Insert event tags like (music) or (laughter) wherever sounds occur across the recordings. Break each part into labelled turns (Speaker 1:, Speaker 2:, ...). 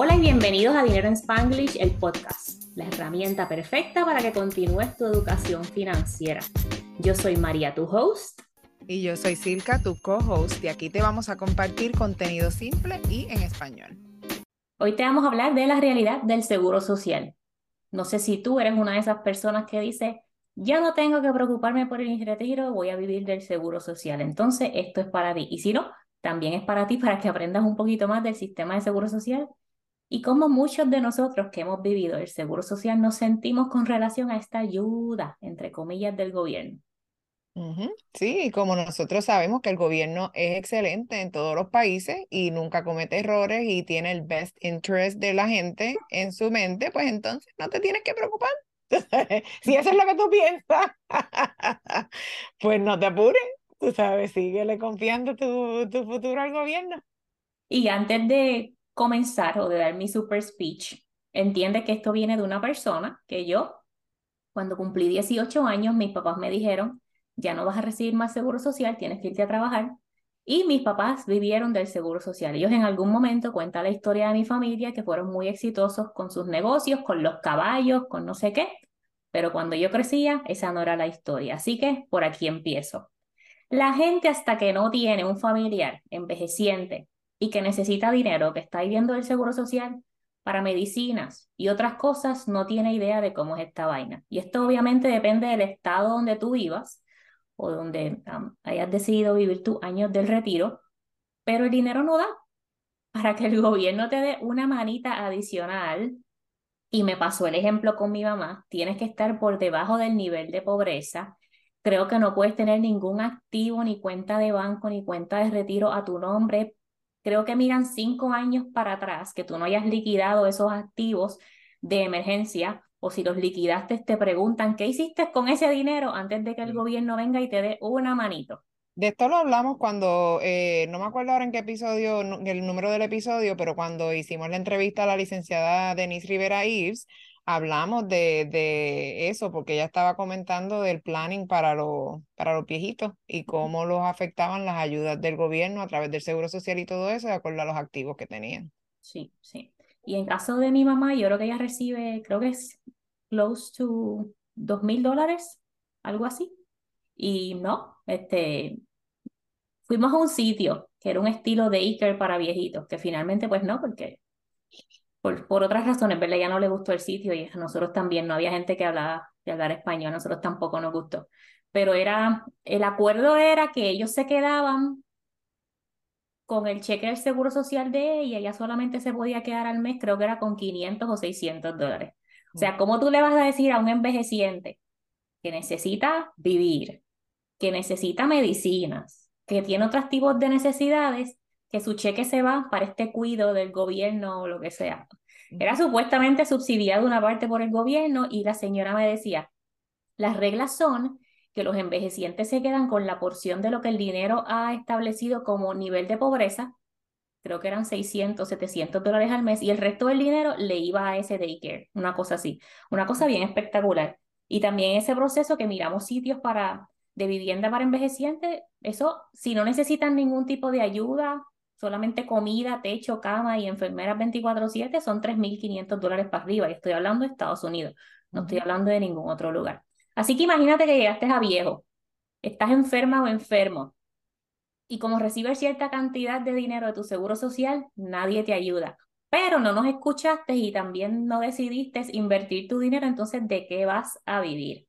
Speaker 1: Hola y bienvenidos a Dinero en Spanglish, el podcast, la herramienta perfecta para que continúes tu educación financiera. Yo soy María, tu host.
Speaker 2: Y yo soy Silka, tu co-host, y aquí te vamos a compartir contenido simple y en español.
Speaker 1: Hoy te vamos a hablar de la realidad del seguro social. No sé si tú eres una de esas personas que dice, ya no tengo que preocuparme por el retiro, voy a vivir del seguro social. Entonces, esto es para ti. Y si no, también es para ti, para que aprendas un poquito más del sistema de seguro social y cómo muchos de nosotros que hemos vivido el seguro social nos sentimos con relación a esta ayuda, entre comillas, del gobierno.
Speaker 2: Sí, como nosotros sabemos que el gobierno es excelente en todos los países y nunca comete errores y tiene el best interest de la gente en su mente, pues entonces no te tienes que preocupar. (laughs) si eso es lo que tú piensas, (laughs) pues no te apures, tú sabes, síguele confiando tu, tu futuro al gobierno.
Speaker 1: Y antes de comenzar o de dar mi super speech, entiende que esto viene de una persona que yo, cuando cumplí 18 años, mis papás me dijeron, ya no vas a recibir más seguro social, tienes que irte a trabajar. Y mis papás vivieron del seguro social. Ellos en algún momento cuentan la historia de mi familia, que fueron muy exitosos con sus negocios, con los caballos, con no sé qué. Pero cuando yo crecía, esa no era la historia. Así que por aquí empiezo. La gente hasta que no tiene un familiar envejeciente y que necesita dinero, que está viviendo el seguro social para medicinas y otras cosas, no tiene idea de cómo es esta vaina. Y esto obviamente depende del estado donde tú vivas o donde hayas decidido vivir tus años del retiro, pero el dinero no da para que el (laughs) gobierno te dé una manita adicional. Y me pasó el ejemplo con mi mamá, tienes que estar por debajo del nivel de pobreza. Creo que no puedes tener ningún activo, ni cuenta de banco, ni cuenta de retiro a tu nombre creo que miran cinco años para atrás que tú no hayas liquidado esos activos de emergencia o si los liquidaste te preguntan qué hiciste con ese dinero antes de que el gobierno venga y te dé una manito.
Speaker 2: De esto lo hablamos cuando, eh, no me acuerdo ahora en qué episodio, el número del episodio, pero cuando hicimos la entrevista a la licenciada Denise Rivera Ives, hablamos de, de eso, porque ella estaba comentando del planning para, los para los viejitos y cómo los afectaban las ayudas del gobierno a través del Seguro Social y todo eso, de acuerdo a los activos que tenían.
Speaker 1: Sí, sí. Y en caso de mi mamá, yo creo que ella recibe, creo que es close to dos mil dólares, algo así. Y no, este, fuimos a un sitio que era un estilo de Iker para viejitos, que finalmente pues no, porque por, otras razones, ¿verdad? Ya no le gustó el sitio y a nosotros también, no había gente que hablaba de hablar español, a nosotros tampoco nos gustó. Pero era, el acuerdo era que ellos se quedaban con el cheque del seguro social de ella, ella solamente se podía quedar al mes, creo que era con 500 o 600 dólares. O sea, ¿cómo tú le vas a decir a un envejeciente que necesita vivir, que necesita medicinas, que tiene otros tipos de necesidades, que su cheque se va para este cuido del gobierno o lo que sea. Era supuestamente subsidiado una parte por el gobierno y la señora me decía, las reglas son que los envejecientes se quedan con la porción de lo que el dinero ha establecido como nivel de pobreza, creo que eran 600, 700 dólares al mes, y el resto del dinero le iba a ese daycare, una cosa así, una cosa bien espectacular. Y también ese proceso que miramos sitios para de vivienda para envejecientes, eso, si no necesitan ningún tipo de ayuda, solamente comida, techo, cama y enfermeras 24/7 son 3.500 dólares para arriba. Y estoy hablando de Estados Unidos, no estoy hablando de ningún otro lugar. Así que imagínate que llegaste a viejo, estás enferma o enfermo, y como recibes cierta cantidad de dinero de tu seguro social, nadie te ayuda. Pero no nos escuchaste y también no decidiste invertir tu dinero, entonces ¿de qué vas a vivir?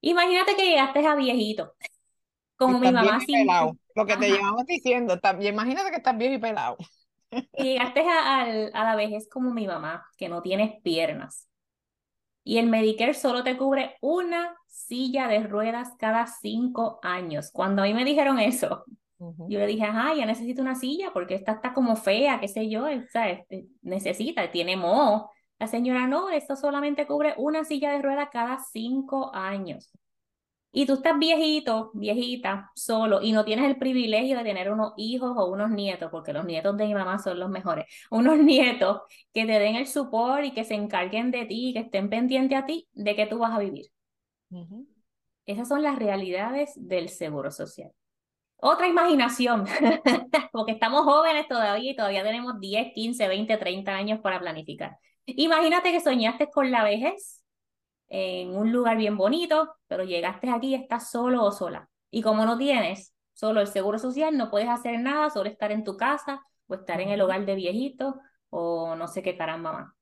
Speaker 1: Imagínate que llegaste a viejito, como mi mamá
Speaker 2: sin, lo que te llevamos diciendo, también imagínate que estás viejo y pelado.
Speaker 1: Y llegaste a, a, la vejez como mi mamá, que no tienes piernas. Y el Medicare solo te cubre una silla de ruedas cada cinco años. Cuando a mí me dijeron eso, yo le dije, ajá, ya necesito una silla porque esta está como fea, qué sé yo, ¿sabes? Este, necesita, tiene moho. La señora, no, esto solamente cubre una silla de ruedas cada cinco años y tú estás viejito, viejita, solo, y no tienes el privilegio de tener unos hijos o unos nietos, porque los nietos de mi mamá son los mejores, (laughs) unos nietos que te den el support y que se encarguen de ti, que estén pendientes a ti, de que tú vas a vivir. Esas son las realidades del seguro social. otra imaginación, (laughs) porque estamos jóvenes todavía y todavía tenemos 10, 15, 20, 30 años para planificar. Imagínate que soñaste con la vejez en un lugar bien bonito, pero llegaste aquí y estás solo o sola. Y como no tienes solo el seguro social, no puedes hacer nada, solo estar en tu casa o estar en el hogar de viejitos o no sé qué caramba más.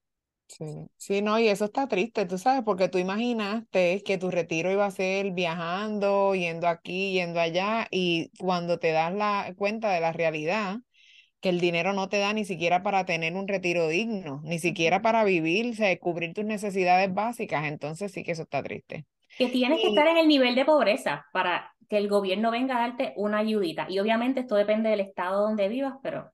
Speaker 2: Sí, sí, no, y eso está triste, tú sabes, porque tú imaginaste que tu retiro iba a ser viajando, yendo aquí, yendo allá, y cuando te das la cuenta de la realidad, que el dinero no te da ni siquiera para tener un retiro digno, ni siquiera para vivir, cubrir tus necesidades básicas, entonces sí que eso está triste.
Speaker 1: Que tienes que estar en el nivel de pobreza para que el gobierno venga a darte una ayudita. Y obviamente esto depende del estado donde vivas, pero...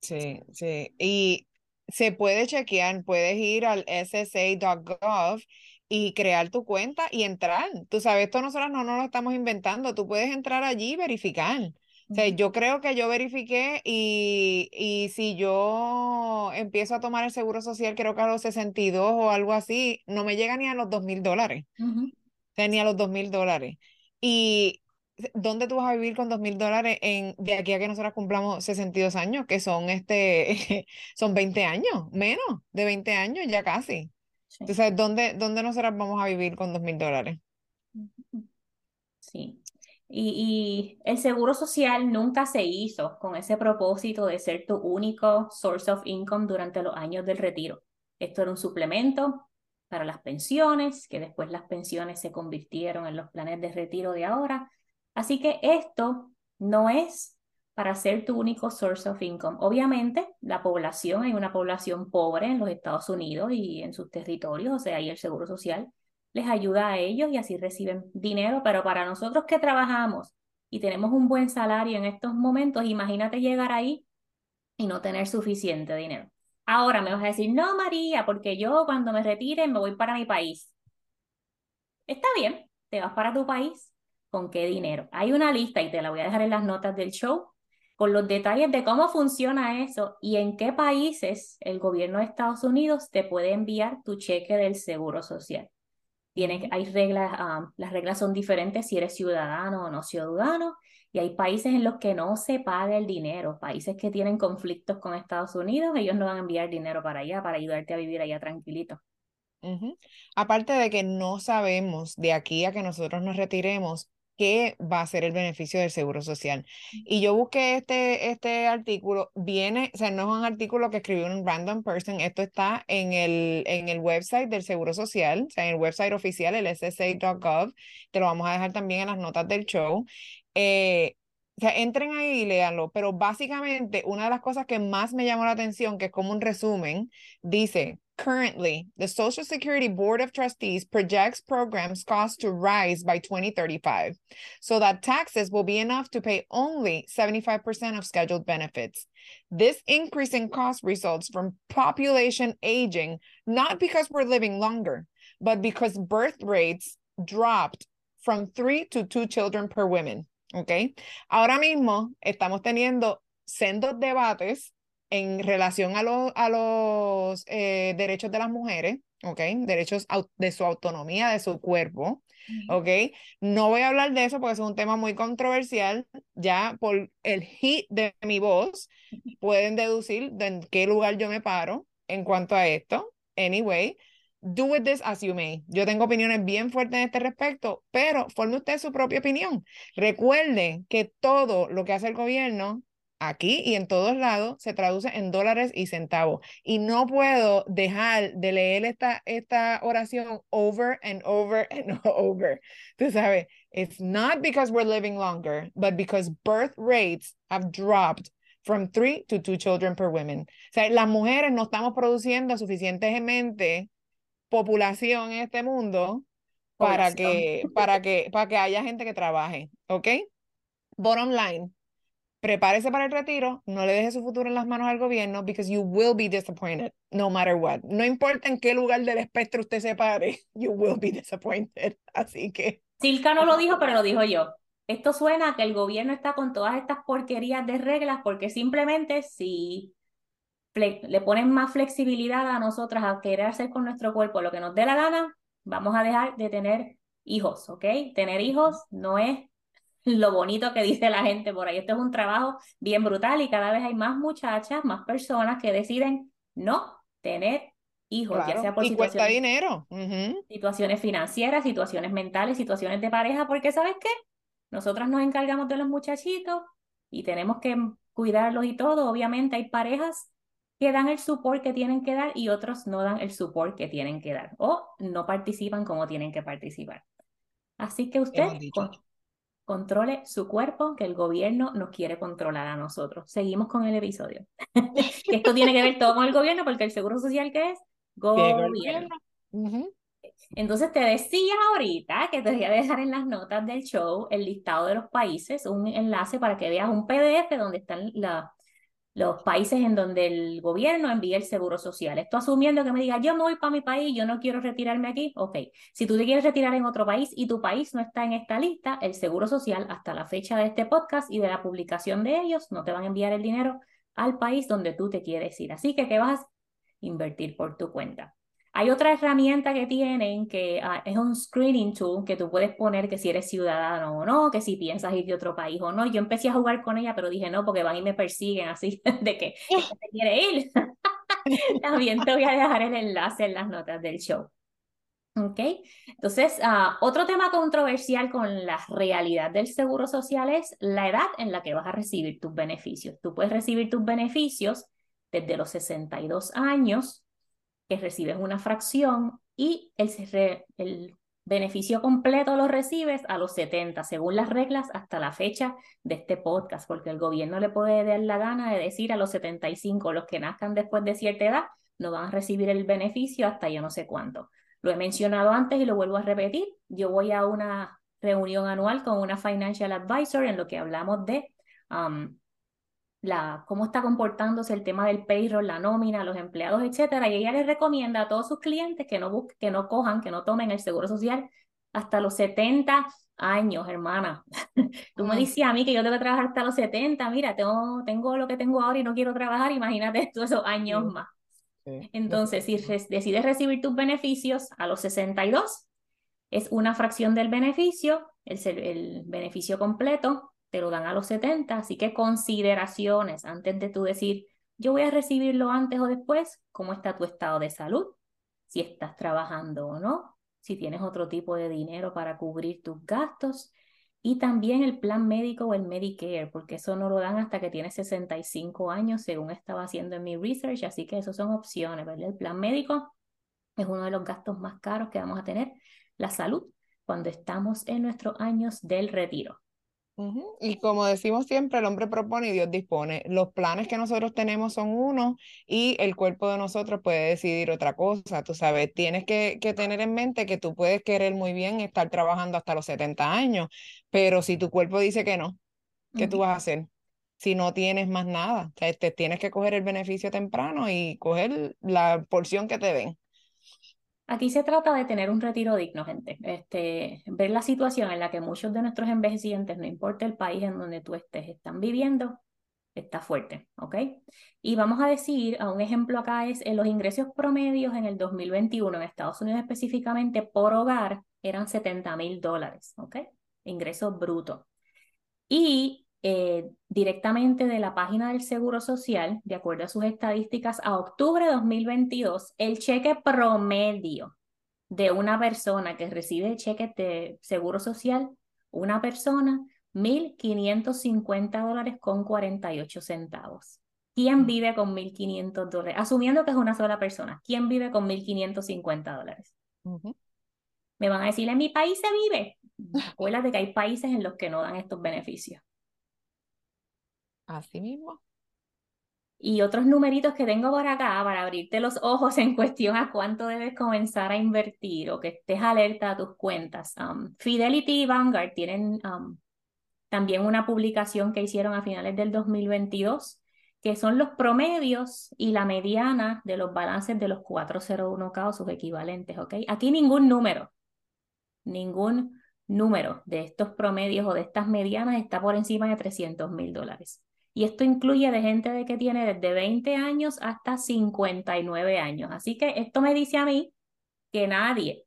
Speaker 2: Sí, sí. Y se puede chequear, puedes ir al ssa.gov y crear tu cuenta y entrar. Tú sabes, esto nosotros no nos lo estamos inventando, tú puedes entrar allí y verificar. O sea, yo creo que yo verifiqué y, y si yo empiezo a tomar el seguro social, creo que a los 62 o algo así, no me llega ni a los dos mil dólares. O sea, ni a los dos mil dólares. Y ¿dónde tú vas a vivir con dos mil dólares en, de aquí a que nosotros cumplamos 62 años, que son, este, (laughs) son 20 años, menos de 20 años ya casi? Entonces, ¿dónde, ¿dónde nosotras vamos a vivir con dos mil dólares?
Speaker 1: Sí. Y, el seguro social nunca se hizo con ese propósito de ser tu único source of income durante los años del retiro. Esto era un suplemento para las pensiones, que después las pensiones se convirtieron en los planes de retiro de ahora, Así que esto no es para ser tu único source of income. Obviamente, la población, hay una población pobre en los Estados Unidos y en sus territorios, o sea, ahí el Seguro Social les ayuda a ellos y así reciben dinero, pero para nosotros que trabajamos y tenemos un buen salario en estos momentos, imagínate llegar ahí y no tener suficiente dinero. Ahora me vas a decir, no, María, porque yo cuando me retire me voy para mi país. Está bien, te vas para tu país, con qué dinero. Hay una lista y te la voy a dejar en las notas del show con los detalles de cómo funciona eso y en qué países el gobierno de Estados Unidos te puede enviar tu cheque del seguro social. Hay reglas, ah, las reglas son diferentes si eres ciudadano o no ciudadano, y hay países en los que no se paga el dinero, países que tienen conflictos con Estados Unidos, ellos no van a enviar dinero para allá, para ayudarte a vivir allá tranquilito.
Speaker 2: Aparte de que no sabemos de aquí a que nosotros nos retiremos qué va a ser el beneficio del seguro social. Y yo busqué este, este artículo, viene, o sea, no es un artículo que escribió un random person, esto está en el, en el website del seguro social, o sea, en el website oficial, el ssa.gov, te lo vamos a dejar también en las notas del show. Eh, o sea, entren ahí y léanlo, pero básicamente una de las cosas que más me llamó la atención, que es como un resumen, dice, Currently, the Social Security Board of Trustees projects programs costs to rise by 2035 so that taxes will be enough to pay only 75% of scheduled benefits. This increase in cost results from population aging, not because we're living longer, but because birth rates dropped from three to two children per woman. Okay. Ahora mismo estamos teniendo sendos debates en relación a, a los eh, derechos de las mujeres, ¿ok? Derechos de su autonomía, de su cuerpo, ¿ok? No voy a hablar de eso porque es un tema muy controversial. Ya por el hit de mi voz pueden deducir de en qué lugar yo me paro en cuanto a esto. Anyway, do with this as you may. Yo tengo opiniones bien fuertes en este respecto, pero forme usted su propia opinión. Recuerde que todo lo que hace el gobierno aquí y en todos lados se traduce en dólares y centavos. Y no puedo dejar de leer esta, esta oración over and over (laughs) and over. Tú sabes, it's not because we're living longer, but because birth rates have dropped from three to two children per woman. O sea, las mujeres no estamos produciendo suficientemente población en este mundo para que, para que, para que haya gente que trabaje, ¿ok? Bottom line, prepárese para el retiro, no le deje su futuro en las manos al gobierno, because you will be disappointed, no matter what. No importa en qué lugar del espectro usted se pare, (laughs) you will be disappointed. Así que.
Speaker 1: Silka no lo dijo, pero lo dijo yo. Esto suena a que el gobierno está con todas estas porquerías de reglas, porque simplemente si le ponen más flexibilidad a nosotras a querer hacer con nuestro cuerpo lo que nos dé la gana, vamos a dejar de tener hijos, ¿ok? Tener hijos no es lo bonito que dice la gente por ahí. Esto es un trabajo bien brutal y cada vez hay más muchachas, más personas que deciden no tener hijos, ya sea por
Speaker 2: y cuesta
Speaker 1: situaciones,
Speaker 2: dinero.
Speaker 1: situaciones financieras, situaciones mentales, situaciones de pareja, porque ¿sabes qué? Nosotras nos encargamos de los muchachitos y tenemos que cuidarlos y todo. Obviamente hay parejas que dan el support que tienen que dar y otros no dan el support que tienen que dar o no participan como tienen que participar. Así que usted controle su cuerpo, que el gobierno nos quiere controlar a nosotros. Seguimos con el episodio. (laughs) que esto tiene que ver todo con el gobierno, porque el seguro social, ¿qué es? Gobierno. Entonces te decía ahorita que te voy a dejar en las notas del show el listado de los países, un enlace para que veas un PDF donde están la, los países en donde el gobierno envía el seguro social. Esto asumiendo que me diga, yo me voy para mi país, yo no quiero retirarme aquí. Ok, si tú te quieres retirar en otro país y tu país no está en esta lista, el seguro social hasta la fecha de este podcast y de la publicación de ellos no te van a enviar el dinero al país donde tú te quieres ir. Así que, ¿qué vas a invertir por tu cuenta? Hay otra herramienta que tienen que ah, es un screening tool que tú puedes poner que si eres ciudadano o no, que si piensas ir de otro país o no. Yo empecé a jugar con ella, pero dije no, porque van y me persiguen así (laughs) de que te quiere ir. (laughs) También te voy a dejar el enlace en las notas del show. ¿Ok? Entonces, ah, otro tema controversial con la realidad del seguro social es la edad en la que vas a recibir tus beneficios. Tú puedes recibir tus beneficios desde los 62 años que recibes una fracción y el, beneficio completo lo recibes a los 70, según las reglas hasta la fecha de este podcast, porque el gobierno le puede dar la gana de decir a los 75, los que nazcan después de cierta edad, no van a recibir el beneficio hasta yo no sé cuánto. Lo he mencionado antes y lo vuelvo a repetir. Yo voy a una reunión anual con una financial advisor en lo que hablamos de um, la, cómo está comportándose el tema del payroll, la nómina, los empleados, etcétera, y ella les recomienda a todos sus clientes que no busquen, que no cojan, que no tomen el seguro social hasta los 70 años, hermana. (laughs) Tú me decías a mí que yo debo trabajar hasta los 70, mira, tengo, tengo lo que tengo ahora y no quiero trabajar, imagínate (laughs) todos esos años más. Entonces, si decides recibir tus beneficios a los 62, es una fracción del beneficio, el, el beneficio completo te lo dan a los 70, así que consideraciones antes de tú decir, yo voy a recibirlo antes o después, cómo está tu estado de salud, si estás trabajando o no, si tienes otro tipo de dinero para cubrir tus gastos y también el plan médico o el Medicare, porque eso no lo dan hasta que tienes 65 años, según estaba haciendo en mi research, así que eso son opciones, ¿verdad? El plan médico es uno de los gastos más caros que vamos a tener, la salud, cuando estamos en nuestros años del retiro.
Speaker 2: Y como decimos siempre, el hombre propone y Dios dispone. Los planes que nosotros tenemos son unos y el cuerpo de nosotros puede decidir otra cosa. Tú sabes, tienes que, tener en mente que tú puedes querer muy bien estar trabajando hasta los 70 años, pero si tu cuerpo dice que no, ¿qué tú vas a hacer? Si no tienes más nada, te tienes que coger el beneficio temprano y coger la porción que te den.
Speaker 1: Aquí se trata de tener un retiro digno, gente. Este, ver la situación en la que muchos de nuestros envejecientes, no importa el país en donde tú estés, están viviendo, está fuerte, ¿ok? Y vamos a decir, a un ejemplo acá es, en los ingresos promedios en el 2021 en Estados Unidos específicamente por hogar eran 70 mil dólares, ¿ok? Ingresos brutos. Y eh, directamente de la página del Seguro Social, de acuerdo a sus estadísticas, a octubre de 2022, el cheque promedio de una persona que recibe el cheque de Seguro Social, una persona, 1.550 dólares con 48 centavos. ¿Quién mm. vive con 1.500 dólares? Asumiendo que es una sola persona, ¿quién vive con 1.550 dólares? Me van a decir, en mi país se vive. (laughs) Acuérdate que hay países en los que no dan estos beneficios.
Speaker 2: Así mismo.
Speaker 1: Y otros numeritos que tengo por acá para abrirte los ojos en cuestión a cuánto debes comenzar a invertir o que estés alerta a tus cuentas. Um, Fidelity y Vanguard tienen um, también una publicación que hicieron a finales del 2022, que son los promedios y la mediana de los balances de los 401k o sus equivalentes. Aquí ningún número, ningún número de estos promedios o de estas medianas está por encima de 300 mil dólares. Y esto incluye de gente de que tiene desde 20 años hasta 59 años. Así que esto me dice a mí que nadie,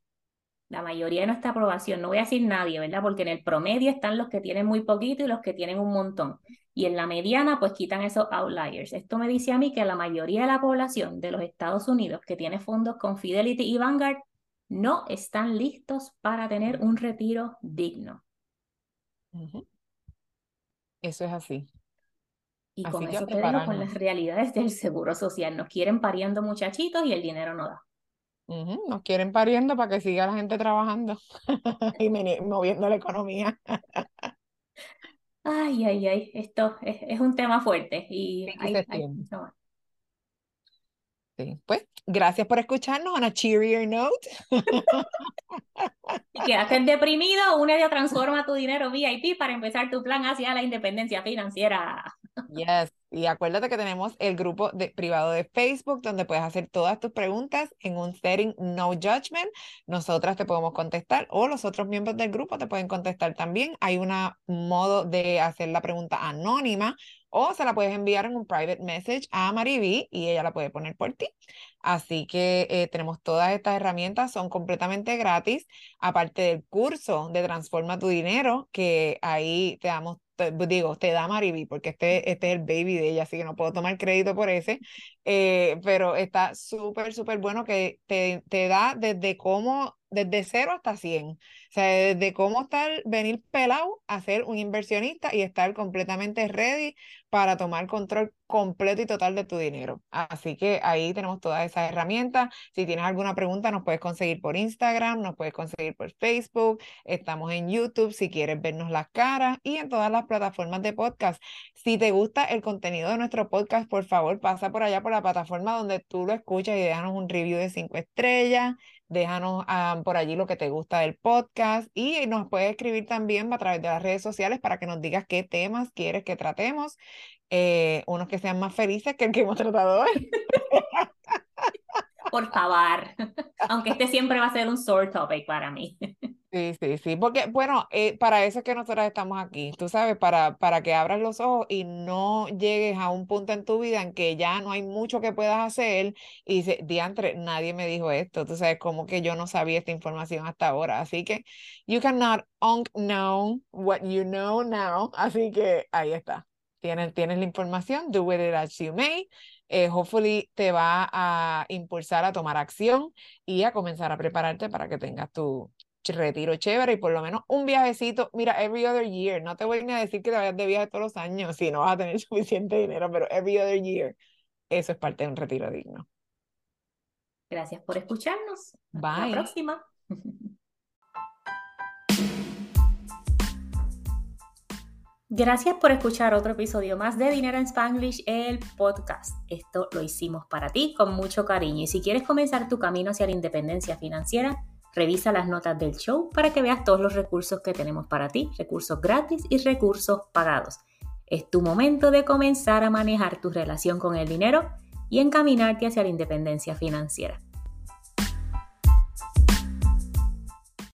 Speaker 1: la mayoría de nuestra aprobación, no voy a decir nadie, ¿verdad? Porque en el promedio están los que tienen muy poquito y los que tienen un montón. Y en la mediana, pues quitan esos outliers. Esto me dice a mí que la mayoría de la población de los Estados Unidos que tiene fondos con Fidelity y Vanguard no están listos para tener un retiro digno.
Speaker 2: Eso es así.
Speaker 1: Y con eso te dejo con las realidades del seguro social. Nos quieren pariendo muchachitos y el dinero no da.
Speaker 2: Nos quieren pariendo para que siga la gente trabajando (laughs) y moviendo la economía.
Speaker 1: Ay, ay, ay, esto es, un tema fuerte y
Speaker 2: Sí, pues gracias por escucharnos on a cheerier note.
Speaker 1: y quedaste deprimido, únete a Transforma tu Dinero VIP para empezar tu plan hacia la independencia financiera.
Speaker 2: Yes, y acuérdate que tenemos el grupo de, privado de Facebook donde puedes hacer todas tus preguntas en un setting no judgment. Nosotras te podemos contestar o los otros miembros del grupo te pueden contestar también. Hay un modo de hacer la pregunta anónima o se la puedes enviar en un private message a Mariby y ella la puede poner por ti. Así que eh, tenemos todas estas herramientas, son completamente gratis, aparte del curso de Transforma tu Dinero, que ahí te damos digo, te da Mariby, porque este, este es el baby de ella, así que no puedo tomar crédito por ese, eh, pero está súper, súper bueno que te, te da desde cómo, desde cero hasta 100, o sea, desde cómo estar, venir pelado a ser un inversionista y estar completamente ready para tomar control completo y total de tu dinero. Así que ahí tenemos todas esas herramientas. Si tienes alguna pregunta, nos puedes conseguir por Instagram, nos puedes conseguir por Facebook, estamos en YouTube si quieres vernos las caras y en todas las plataformas de podcast. Si te gusta el contenido de nuestro podcast, por favor, pasa por allá por la plataforma donde tú lo escuchas y déjanos un review de cinco estrellas déjanos ah, por allí lo que te gusta del podcast y nos puedes escribir también a través de las redes sociales para que nos digas qué temas quieres que tratemos, eh, unos que sean más felices que el que hemos tratado hoy.
Speaker 1: Por favor, (laughs) aunque este siempre va a ser un sore topic para mí.
Speaker 2: Sí, sí, sí, porque bueno, eh, para eso es que nosotros estamos aquí, tú sabes, para, para que abras los ojos y no llegues a un punto en tu vida en que ya no hay mucho que puedas hacer y dices, diantre, nadie me dijo esto, tú sabes, como que yo no sabía esta información hasta ahora, así que you cannot unknown what you know now, así que ahí está, tienes, tienes la información, do with it as you may, eh, hopefully te va a impulsar a tomar acción y a comenzar a prepararte para que tengas tu retiro chévere y por lo menos un viajecito, mira, every other year, no te voy ni a decir que te vayas de viaje todos los años (laughs) si no vas a tener (laughs) suficiente dinero, pero every other year, eso es parte de un retiro digno.
Speaker 1: Gracias por escucharnos. Bye. Hasta la próxima. Gracias por escuchar otro episodio más de Dinero en Spanglish, el podcast. Esto lo hicimos para ti con mucho cariño y si quieres comenzar tu camino hacia la independencia financiera, Revisa las notas del show para que veas todos los recursos que tenemos para ti, recursos gratis y recursos pagados. Es tu momento de comenzar a manejar tu relación con el dinero y encaminarte hacia la independencia financiera.